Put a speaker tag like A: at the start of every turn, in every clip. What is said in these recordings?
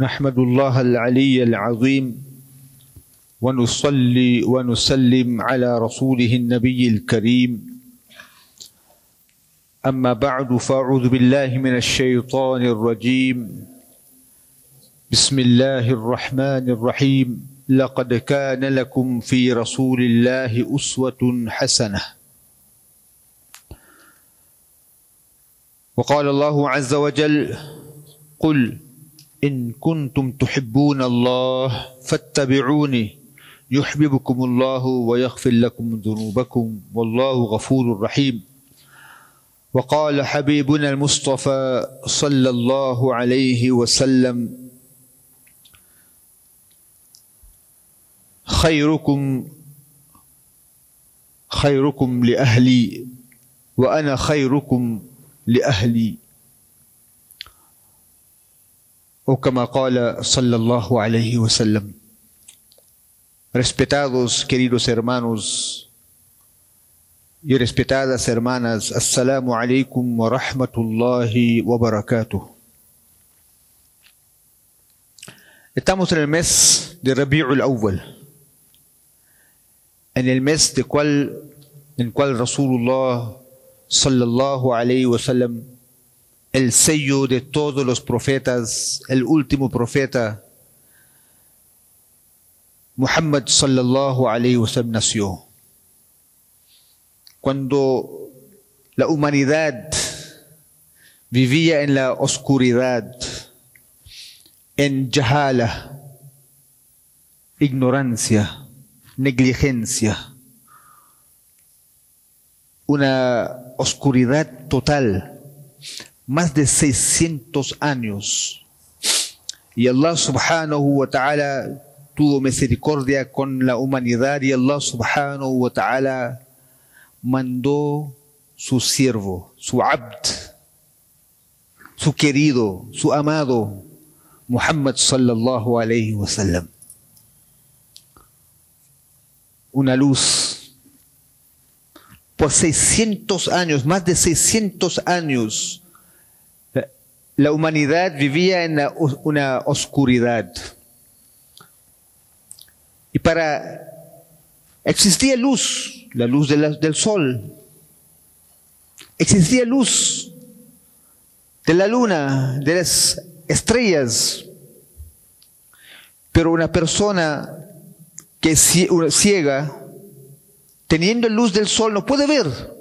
A: نحمد الله العلي العظيم ونصلي ونسلم على رسوله النبي الكريم. أما بعد فأعوذ بالله من الشيطان الرجيم. بسم الله الرحمن الرحيم. لقد كان لكم في رسول الله أسوة حسنة. وقال الله عز وجل قل إن كنتم تحبون الله فاتبعوني يحببكم الله ويغفر لكم ذنوبكم والله غفور رحيم. وقال حبيبنا المصطفى صلى الله عليه وسلم خيركم خيركم لأهلي وأنا خيركم لأهلي. O como قال صلى الله عليه وسلم Respetados queridos hermanos y respetadas hermanas, Assalamu alaikum wa rahmatullahi wa barakatuh. Estamos en el mes de Rabi'ul Awwal, en el mes de cual, en cual Rasulullah sallallahu alayhi wa sallam el sello de todos los profetas, el último profeta, Muhammad sallallahu alayhi wa sallam nació. Cuando la humanidad vivía en la oscuridad, en jahala, ignorancia, negligencia, una oscuridad total más de 600 años. Y Allah subhanahu wa ta'ala tuvo misericordia con la humanidad y Allah subhanahu wa ta'ala mandó su siervo, su abd, su querido, su amado, Muhammad sallallahu alayhi wa sallam. Una luz. Por 600 años, más de 600 años, la humanidad vivía en una oscuridad. Y para existía luz, la luz del sol. Existía luz de la luna, de las estrellas. Pero una persona que es ciega, teniendo luz del sol, no puede ver.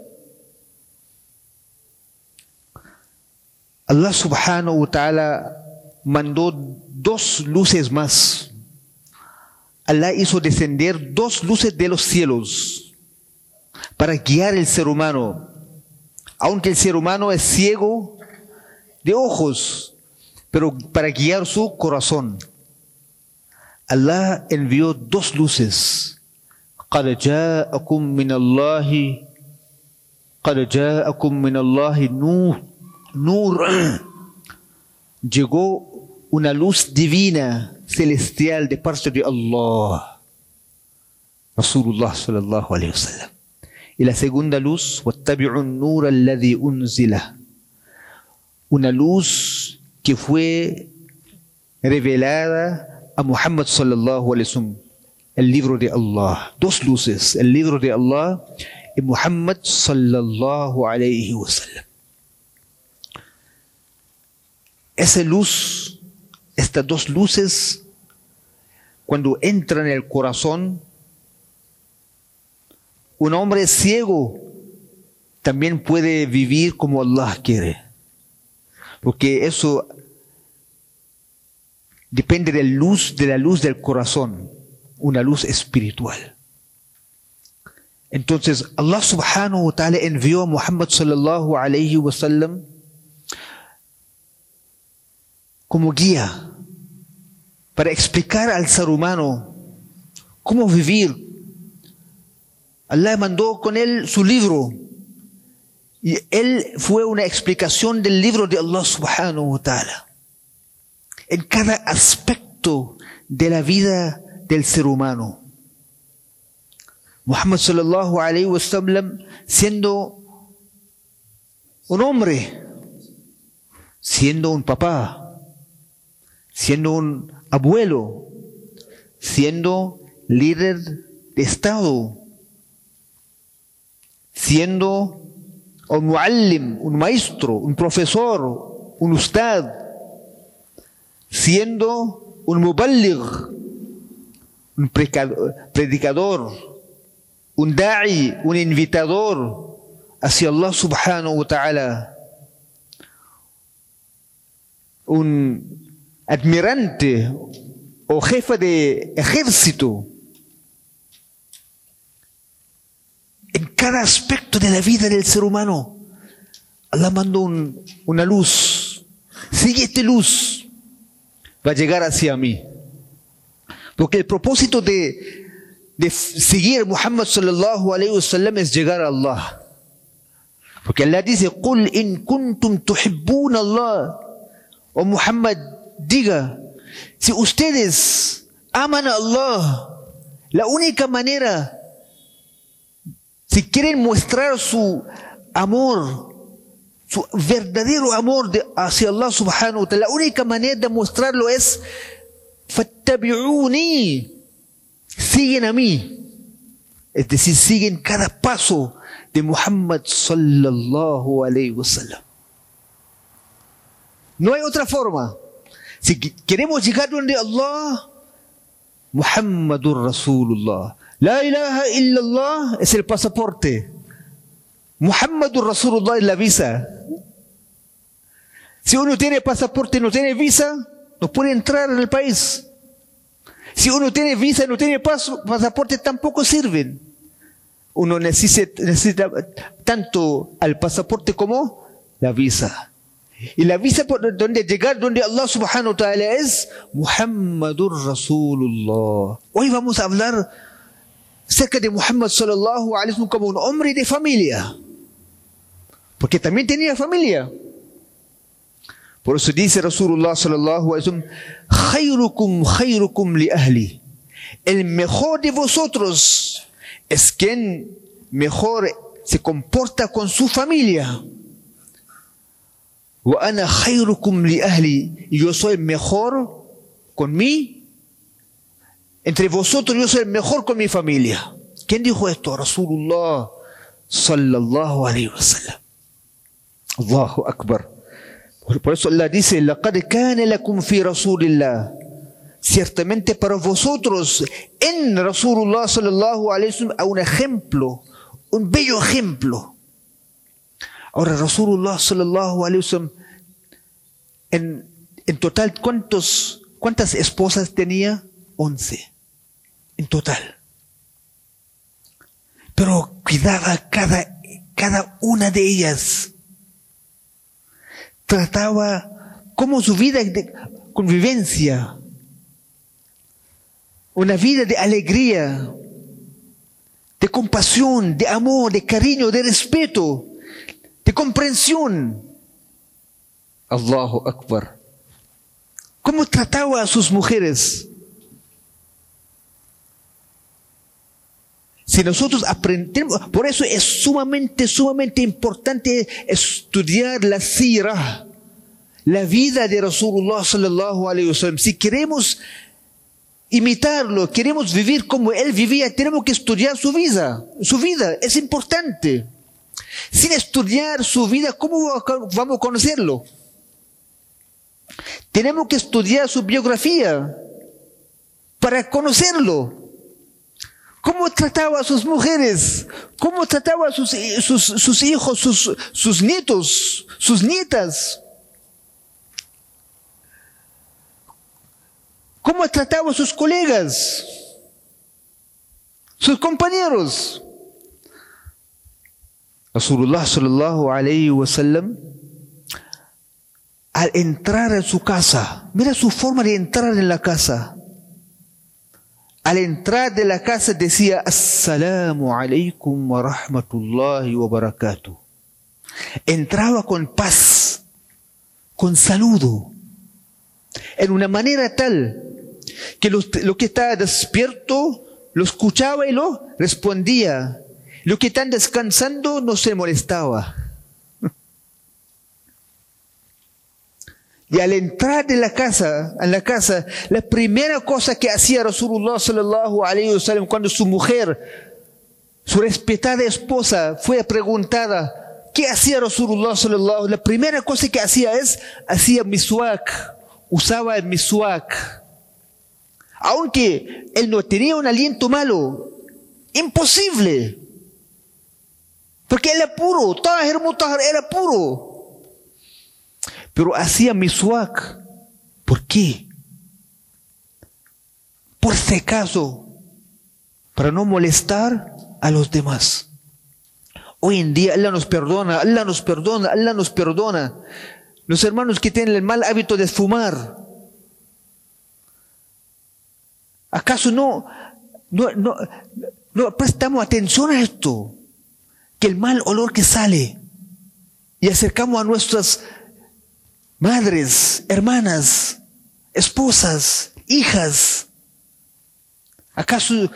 A: Allah subhanahu wa ta'ala mandó dos luces más. Allah hizo descender dos luces de los cielos para guiar el ser humano. Aunque el ser humano es ciego de ojos, pero para guiar su corazón. Allah envió dos luces. قد جاءكم من الله قد جاءكم من الله نور Nur, llegó una luz divina, celestial de parte de Allah. Rasulullah sallallahu alayhi wa sallam. Y la segunda luz, unzila. Una luz que fue revelada a Muhammad sallallahu alayhi wa sallam. El libro de Allah. Dos luces, el libro de Allah y Muhammad sallallahu alayhi wa sallam. Esa luz, estas dos luces, cuando entran en el corazón, un hombre ciego también puede vivir como Allah quiere. Porque eso depende de la luz, de la luz del corazón, una luz espiritual. Entonces, Allah subhanahu wa ta'ala envió a Muhammad sallallahu alayhi wa sallam como guía para explicar al ser humano cómo vivir. Allah mandó con él su libro y él fue una explicación del libro de Allah subhanahu wa ta'ala. En cada aspecto de la vida del ser humano. Muhammad sallallahu alayhi wa sallam siendo un hombre, siendo un papá, siendo un abuelo, siendo líder de Estado, siendo un muallim, un maestro, un profesor, un ustad, siendo un muballigh, un predicador, un da'i, un invitador hacia Allah subhanahu wa ta'ala, un admirante o jefe de ejército. En cada aspecto de la vida del ser humano, Allah mandó una luz. Sigue esta luz, va a llegar hacia mí. Porque el propósito de, de seguir Muhammad sallallahu alayhi wa sallam es llegar a Allah. Porque Allah dice, قُلْ إِن كُنْتُمْ تُحِبُّونَ اللَّهِ O Muhammad, diga, si ustedes aman a Allah, la única manera, si quieren mostrar su amor, su verdadero amor hacia Allah subhanahu wa ta'ala, la única manera de mostrarlo es siguen a mí. Es decir, siguen cada paso de Muhammad sallallahu alayhi wa. No hay otra forma. Si queremos llegar donde Allah, Muhammadur Rasulullah. La ilaha illallah es el pasaporte. Muhammadur Rasulullah es la visa. Si uno tiene pasaporte y no tiene visa, no puede entrar en el país. Si uno tiene visa y no tiene pasaporte, tampoco sirven. Uno necesita, necesita tanto al pasaporte como la visa. Y la visa por donde llegar donde Allah subhanahu wa ta'ala es Muhammadur Rasulullah. Hoy vamos a hablar cerca de Muhammad sallallahu alaihi wasallam como un hombre de familia. Porque también tenía familia. Por eso dice Rasulullah sallallahu alaihi wasallam, khayrukum khayrukum li ahli. El mejor de vosotros es quien mejor se comporta con su familia. Y yo soy mejor con mí. Entre vosotros yo soy el mejor con mi familia. ¿Quién dijo esto? Rasulullah sallallahu alayhi wa sallam. Allahu Akbar. Por eso Allah dice, لَقَدْ كَانَ لَكُمْ فِي رَسُولِ اللَّهِ Ciertamente para vosotros en Rasulullah sallallahu alayhi wa sallam un ejemplo, un bello ejemplo. Ahora Rasulullah sallallahu wasallam en, en total cuántos cuántas esposas tenía? Once. En total. Pero cuidaba cada cada una de ellas. Trataba como su vida de convivencia, una vida de alegría, de compasión, de amor, de cariño, de respeto comprensión. Allahu Akbar. ¿Cómo trataba a sus mujeres? Si nosotros aprendemos, por eso es sumamente, sumamente importante estudiar la sira, la vida de Rasulullah sallallahu alaihi wasallam. Si queremos imitarlo, queremos vivir como él vivía, tenemos que estudiar su vida. Su vida es importante. Sin estudiar su vida, ¿cómo vamos a conocerlo? Tenemos que estudiar su biografía para conocerlo. ¿Cómo trataba a sus mujeres? ¿Cómo trataba a sus, hijos, sus, sus nietos, sus nietas? ¿Cómo trataba a sus colegas? Sus compañeros. Rasulullah sallallahu alayhi wa sallam, al entrar a su casa, mira su forma de entrar en la casa. Al entrar de la casa decía, Assalamu alaykum wa rahmatullahi wa barakatuh. Entraba con paz, con saludo, en una manera tal que lo, lo que estaba despierto lo escuchaba y lo respondía los que están descansando no se molestaba. Y al entrar de la casa, en la casa, la primera cosa que hacía Rasulullah sallallahu alayhi wa sallam cuando su mujer, su respetada esposa, fue preguntada, ¿qué hacía Rasulullah sallallahu La primera cosa que hacía es, hacía miswak, usaba el miswak. Aunque él no tenía un aliento malo, imposible. Porque él era puro, Tahir Mutahar era puro. Pero hacía miswak. ¿Por qué? Por si acaso, para no molestar a los demás. Hoy en día Allah nos perdona, Allah nos perdona, Allah nos perdona. Los hermanos que tienen el mal hábito de fumar. ¿Acaso no, no, no, no prestamos atención a esto? Que el mal olor que sale y acercamos a nuestras madres, hermanas, esposas, hijas. ¿Acaso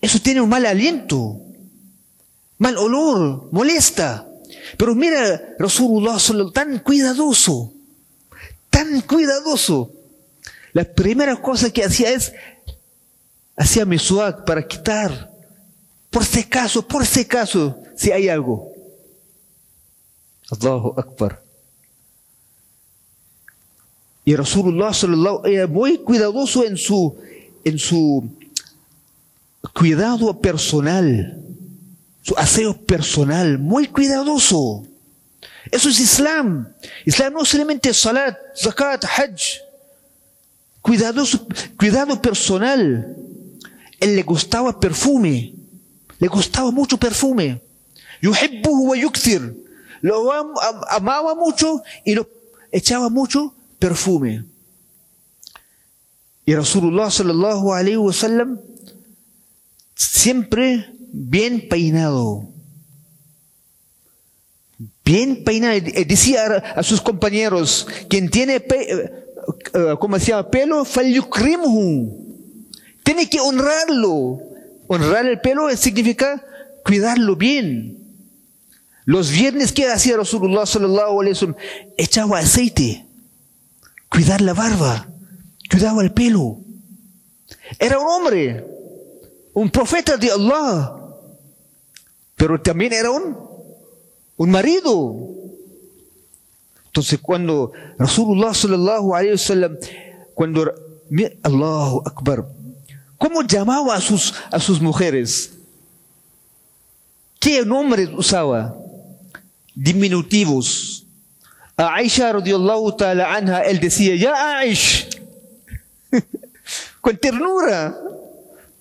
A: eso tiene un mal aliento? Mal olor, molesta. Pero mira, Rasulullah tan cuidadoso, tan cuidadoso. La primera cosa que hacía es, hacía para quitar, por si acaso, por si acaso, si hay algo. Allahu Akbar. Y Rasulullah era muy cuidadoso en su, en su cuidado personal, su aseo personal, muy cuidadoso. Eso es Islam. Islam no solamente salat, zakat, hajj. Cuidadoso, cuidado personal. Él le gustaba perfume. Le gustaba mucho perfume. Lo amaba mucho y lo echaba mucho perfume. Y Rasulullah sallallahu alayhi wa sallam siempre bien peinado. Bien peinado. Decía a sus compañeros, quien tiene, como decía, pelo, Tiene que honrarlo. Honrar el pelo significa cuidarlo bien. Los viernes que hacía Rasulullah sallallahu alayhi wa sallam, echaba aceite cuidar la barba, cuidaba el pelo. Era un hombre, un profeta de Allah, pero también era un, un marido. Entonces cuando Rasulullah sallallahu alayhi wa sallam, cuando Allahu Akbar, ¿cómo llamaba a sus, a sus mujeres? ¿Qué nombres usaba? Diminutivos a Aisha radiallahu ta'ala anha, él decía, ya Aish, con ternura,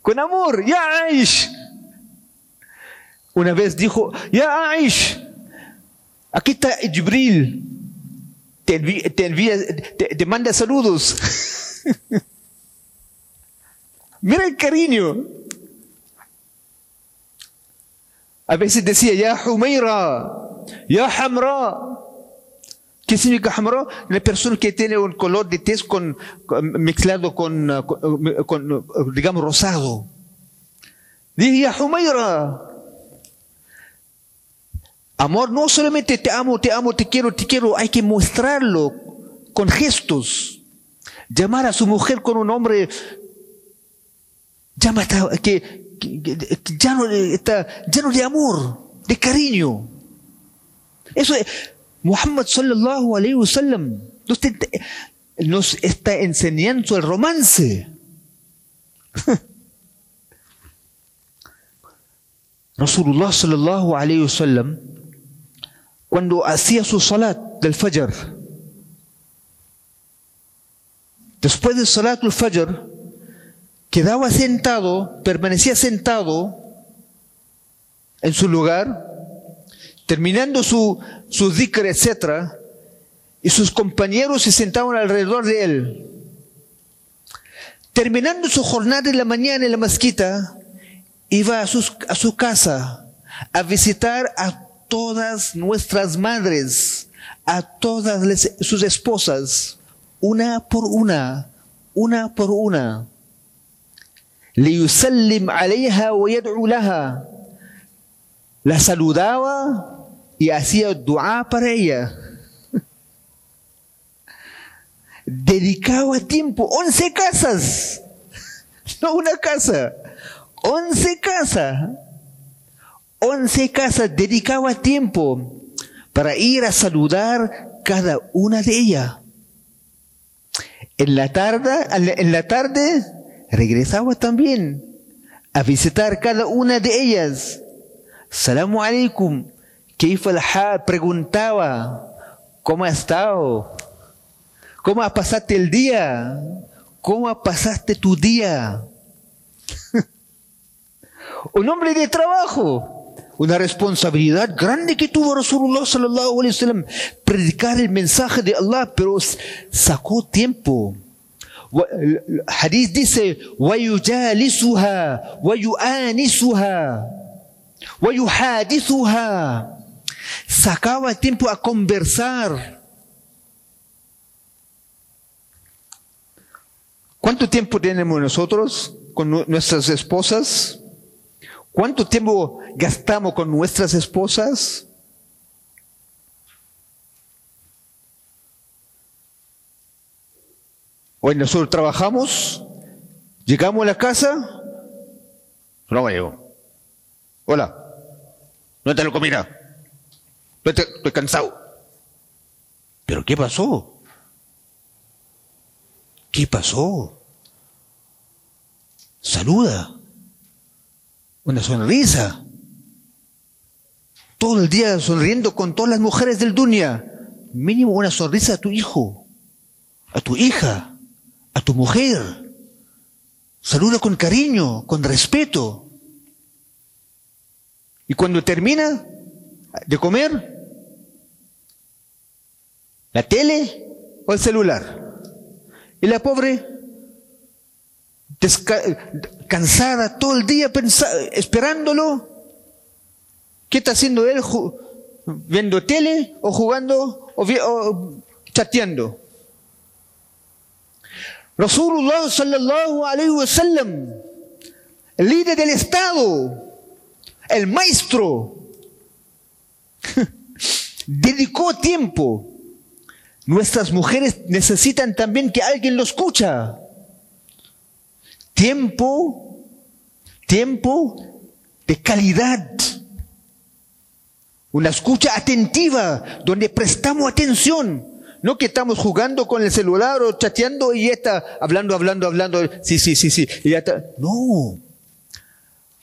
A: con amor, ya Aish. Una vez dijo, ya Aish, aquí está Jibril, te, envía, te, manda saludos. Mira el cariño. A veces decía, ya Humeira, ya Hamra, ¿Qué significa hamra? La persona que tiene un color de tez con, mezclado con, con, digamos, rosado. Diría Humayra. Amor no solamente te amo, te amo, te quiero, te quiero, hay que mostrarlo con gestos. Llamar a su mujer con un nombre llama que, que, ya de amor, de cariño. Eso es, Muhammad sallallahu alayhi wa sallam nos está enseñando el romance. Rasulullah sallallahu alayhi wa sallam cuando hacía su salat del fajr después del salat del fajr quedaba sentado, permanecía sentado en su lugar terminando su, su dhikr, etc., y sus compañeros se sentaban alrededor de él. Terminando su jornada en la mañana en la mezquita, iba a, sus, a su casa a visitar a todas nuestras madres, a todas sus esposas, una por una, una por una. ليسلم عليها ويدعو لها la saludaba y hacía dua para ella. dedicaba tiempo, 11 casas, no una casa, 11 casas, 11 casas dedicaba tiempo para ir a saludar cada una de ellas. En la tarde, en la tarde regresaba también a visitar cada una de ellas. Salamu alaikum. fue la Preguntaba, ¿cómo ha estado? ¿Cómo pasaste el día? ¿Cómo pasaste tu día? Un hombre de trabajo una responsabilidad grande que tuvo Rasulullah sallallahu alaihi wasallam predicar el mensaje de Allah pero sacó tiempo hadith dice ويجالسها ويؤانسها ويحادثها sacaba tiempo a conversar ¿Cuánto tiempo tenemos nosotros con nuestras esposas? ¿Cuánto tiempo gastamos con nuestras esposas? Hoy nosotros trabajamos, llegamos a la casa, no llego. Hola, no te lo comida. Estoy, estoy cansado. ¿Pero qué pasó? ¿Qué pasó? Saluda una sonrisa. Todo el día sonriendo con todas las mujeres del dunia. Mínimo una sonrisa a tu hijo, a tu hija, a tu mujer. Saluda con cariño, con respeto. Y cuando termina de comer, la tele o el celular. Y la pobre cansada todo el día esperándolo. ¿Qué está haciendo él? ¿Viendo tele o jugando o, chateando? Rasulullah sallallahu alayhi wa sallam, el líder del Estado, el maestro, dedicó tiempo. Nuestras mujeres necesitan también que alguien lo escucha. Tiempo, tiempo de calidad. Una escucha atentiva donde prestamos atención. No que estamos jugando con el celular o chateando y ya está hablando, hablando, hablando. Sí, sí, sí, sí. Y ya está. No.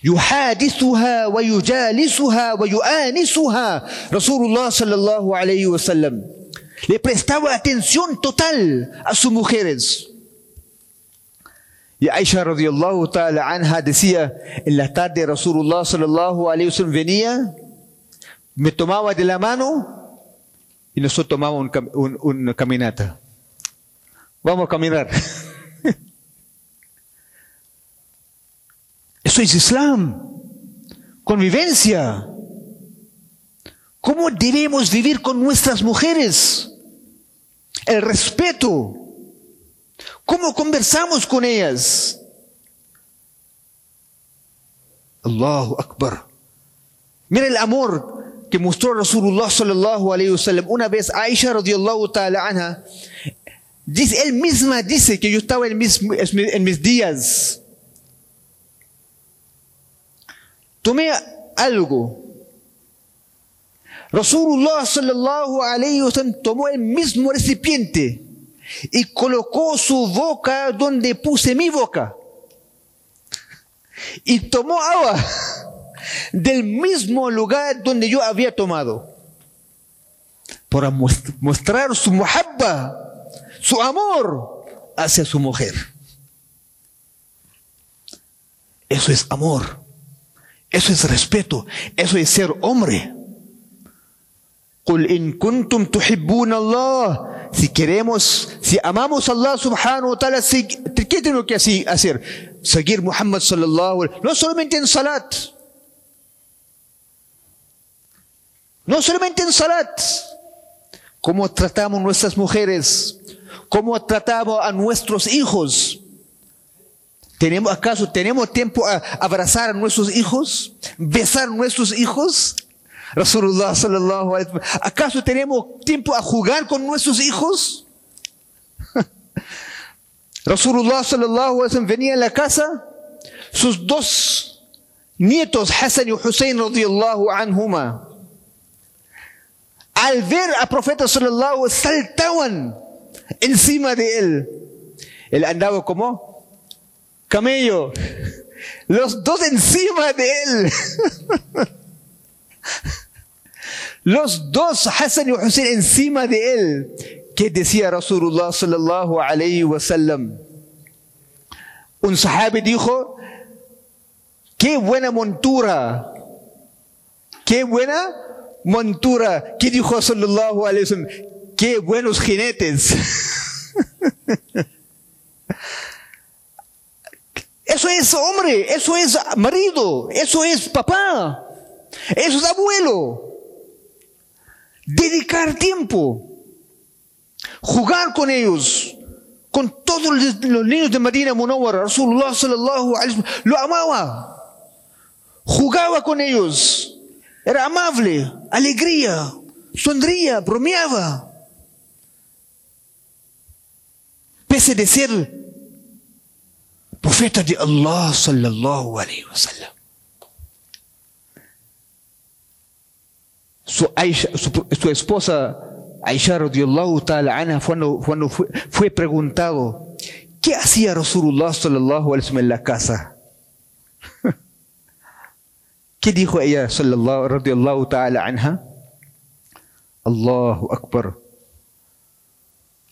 A: يحادثها ويجالسها ويؤانسها رسول الله صلى الله عليه وسلم le prestaba atención total a sus mujeres y Aisha radiallahu ta'ala anha decía, en la tarde Rasulullah sallallahu alayhi wa sallam venía, me tomaba de la mano y nosotros tomábamos una caminata. Vamos a caminar. Eso es Islam. Convivencia. ¿Cómo debemos vivir con nuestras mujeres? El respeto ¿Cómo conversamos con ellas? Allahu Akbar. Mira el amor que mostró Rasulullah sallallahu alayhi wasallam. Una vez Aisha radiallahu ta'ala anha, dice, él misma dice que yo estaba en mis, en mis días. Tomé algo. Rasulullah sallallahu alayhi wasallam tomó el mismo recipiente y colocó su boca donde puse mi boca. Y tomó agua del mismo lugar donde yo había tomado. Para mostrar su muhabba, su amor hacia su mujer. Eso es amor. Eso es respeto. Eso es ser hombre. Si queremos, si amamos a Allah subhanahu wa ta'ala, ¿qué tenemos que hacer? Seguir Muhammad sallallahu alayhi No solamente en salat. No solamente en salat. Cómo tratamos nuestras mujeres. Cómo tratamos a nuestros hijos. ¿Tenemos, ¿Acaso tenemos tiempo a abrazar a nuestros hijos? ¿Besar a nuestros hijos? Rasulullah sallallahu alaihi ¿Acaso tenemos tiempo a jugar con nuestros hijos? Rasulullah sallallahu alaihi venía a la casa, sus dos nietos, Hassan y Hussein radiyallahu anhuma, al ver al profeta sallallahu saltaban encima de él. Él andaba como camello, los dos encima de él. Los dos, Hassan y Hussein, encima de él. ¿Qué decía Rasulullah sallallahu alayhi wa sallam? Un sahabi dijo, qué buena montura, qué buena montura. ¿Qué dijo sallallahu alayhi wa sallam? Qué buenos jinetes. Eso es hombre, eso es marido, eso es papá, eso es abuelo. Dedicar tiempo, jugar con ellos, con todos los niños de Medina Munawwara. Rasulullah sallallahu alaihi lo amaba, jugaba con ellos, era amable, alegría, sonría, bromeaba. Pese de ser profeta de Allah sallallahu alaihi wasallam. Su, Aisha, su, su, esposa Aisha radiallahu ta'ala anha cuando, cuando fue, fue, preguntado ¿qué hacía Rasulullah sallallahu alaihi en la casa? ¿Qué dijo ella sallallahu radiallahu ta'ala anha? Allahu Akbar.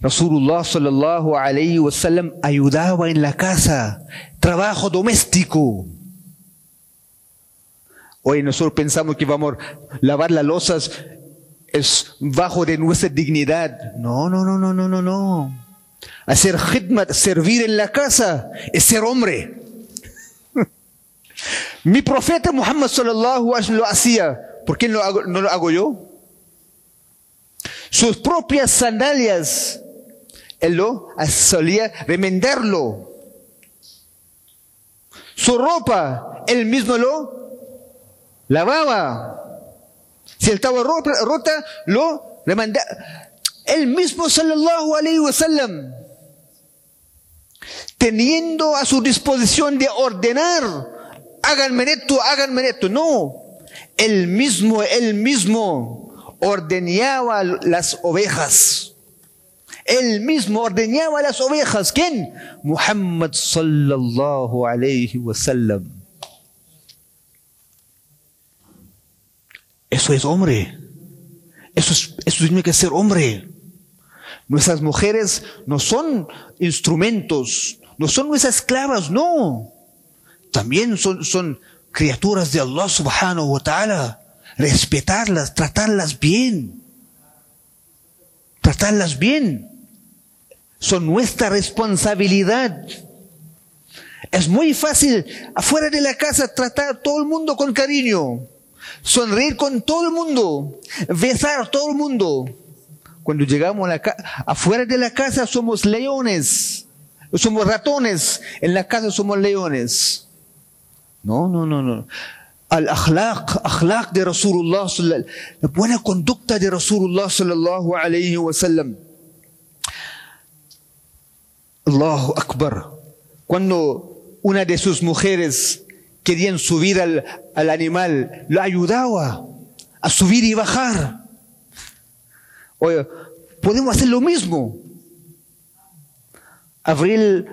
A: Rasulullah sallallahu alayhi wasallam ayudaba en la casa, trabajo doméstico. Hoy nosotros pensamos que vamos a lavar las losas es bajo de nuestra dignidad. No, no, no, no, no, no, no. Hacer khidmat, servir en la casa, es ser hombre. Mi profeta Muhammad sallallahu alaihi lo hacía. ¿Por qué no lo hago, no lo hago yo? Sus propias sandalias, él lo solía remendarlo. Su ropa, él mismo lo lavaba. Si estaba rota, lo remandaba. Él mismo, sallallahu alayhi wa sallam, teniendo a su disposición de ordenar, háganme esto, háganme esto. No, él mismo, él mismo ordeñaba las ovejas. Él mismo ordeñaba las ovejas. ¿Quién? Muhammad sallallahu alayhi wa Eso es hombre. Eso, es, eso tiene que ser hombre. Nuestras mujeres no son instrumentos, no son nuestras esclavas, no. También son, son criaturas de Allah subhanahu wa ta'ala. Respetarlas, tratarlas bien. Tratarlas bien. Son nuestra responsabilidad. Es muy fácil afuera de la casa tratar a todo el mundo con cariño sonreír con todo el mundo, besar a todo el mundo. Cuando llegamos a la afuera de la casa somos leones, somos ratones, en la casa somos leones. No, no, no, no. Al akhlaq, akhlaq de Rasulullah, la buena conducta de Rasulullah sallallahu alayhi wa sallam. Allahu Akbar. Cuando una de sus mujeres querían subir al, al animal, lo ayudaba a subir y bajar. Podemos hacer lo mismo. Abrir,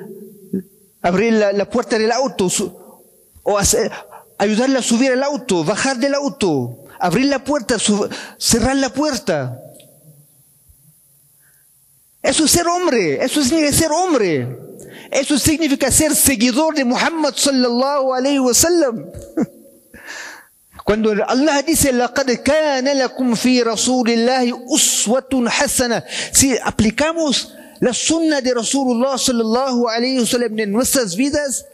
A: abrir la, puerta del auto o ayudarle a subir al auto, bajar del auto, abrir la puerta, cerrar la puerta. Eso es ser hombre, eso es ser hombre. Eso significa ser seguidor de Muhammad sallallahu alayhi wa sallam. Cuando Allah dice, لَقَدْ كَانَ لَكُمْ فِي رَسُولِ اللَّهِ أُسْوَةٌ حَسَنَةٌ Si aplicamos la sunna de Rasulullah sallallahu alayhi wa sallam en nuestras vidas,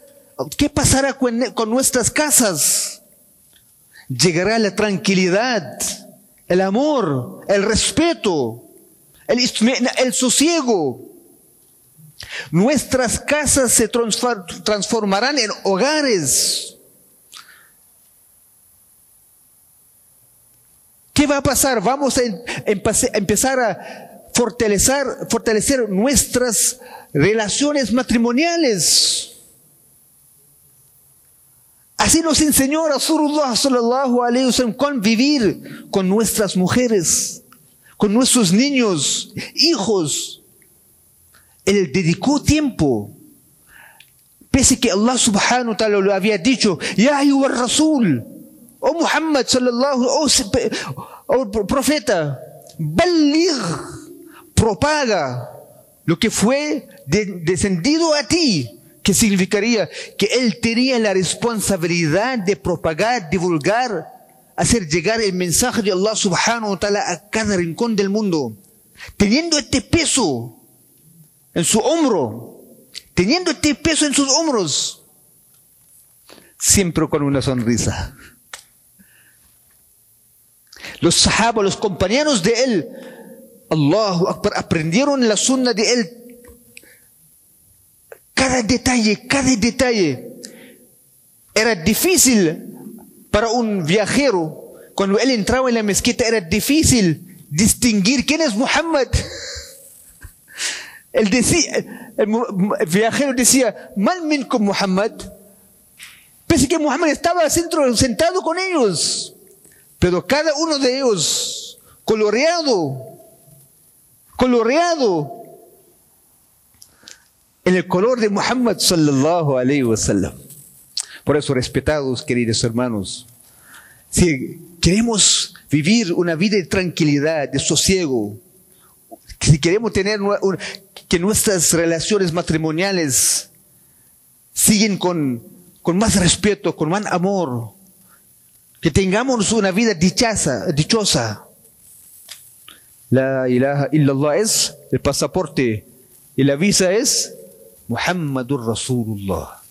A: ¿qué pasará con, con nuestras casas? Llegará la tranquilidad, el amor, el respeto, el, el sosiego. Nuestras casas se transformarán en hogares. ¿Qué va a pasar? Vamos a empezar a fortalecer, nuestras relaciones matrimoniales. Así nos enseñó Rasulullah sallallahu alayhi wasallam convivir con nuestras mujeres, con nuestros niños, hijos. Él dedicó tiempo. Pese que Allah subhanahu wa ta'ala lo había dicho, Ya ayyuha Rasul, oh Muhammad sallallahu, oh, oh profeta, baligh, propaga lo que fue de- descendido a ti, que significaría que él tenía la responsabilidad de propagar, divulgar, hacer llegar el mensaje de Allah subhanahu wa ta'ala a cada rincón del mundo. Teniendo este peso en su hombro, teniendo este peso en sus hombros, siempre con una sonrisa. Los sahabas, los compañeros de él, Allahu Akbar, aprendieron la sunna de él. Cada detalle, cada detalle. Era difícil para un viajero, cuando él entraba en la mezquita, era difícil distinguir quién es Muhammad. Decía, el, el viajero decía, mal minkum Muhammad. Pese que Muhammad estaba centro- sentado con ellos. Pero cada uno de ellos, coloreado, coloreado en el color de Muhammad sallallahu alayhi wa sallam. Por eso, respetados, queridos hermanos, si queremos vivir una vida de tranquilidad, de sosiego, si queremos tener que nuestras relaciones matrimoniales siguen con, con más respeto, con más amor, que tengamos una vida dichosa, dichosa. La ilaha illallah es el pasaporte y la visa es Muhammadur Rasulullah.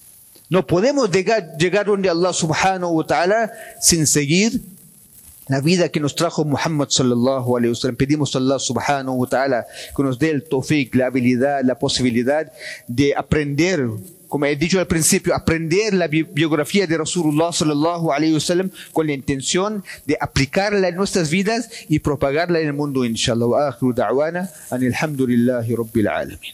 A: No podemos llegar, llegar donde Allah subhanahu wa ta'ala sin seguir la vida que nos trajo Muhammad sallallahu alaihi wasallam. Pedimos a Allah subhanahu wa ta'ala que nos dé el tawfiq, la habilidad, la posibilidad de aprender, como he dicho al principio, aprender la bi- biografía de Rasulullah sallallahu alaihi wasallam con la intención de aplicarla en nuestras vidas y propagarla en el mundo, inshallah. Wa akhiru da'wana anil hamdulillahi rabbil alamin.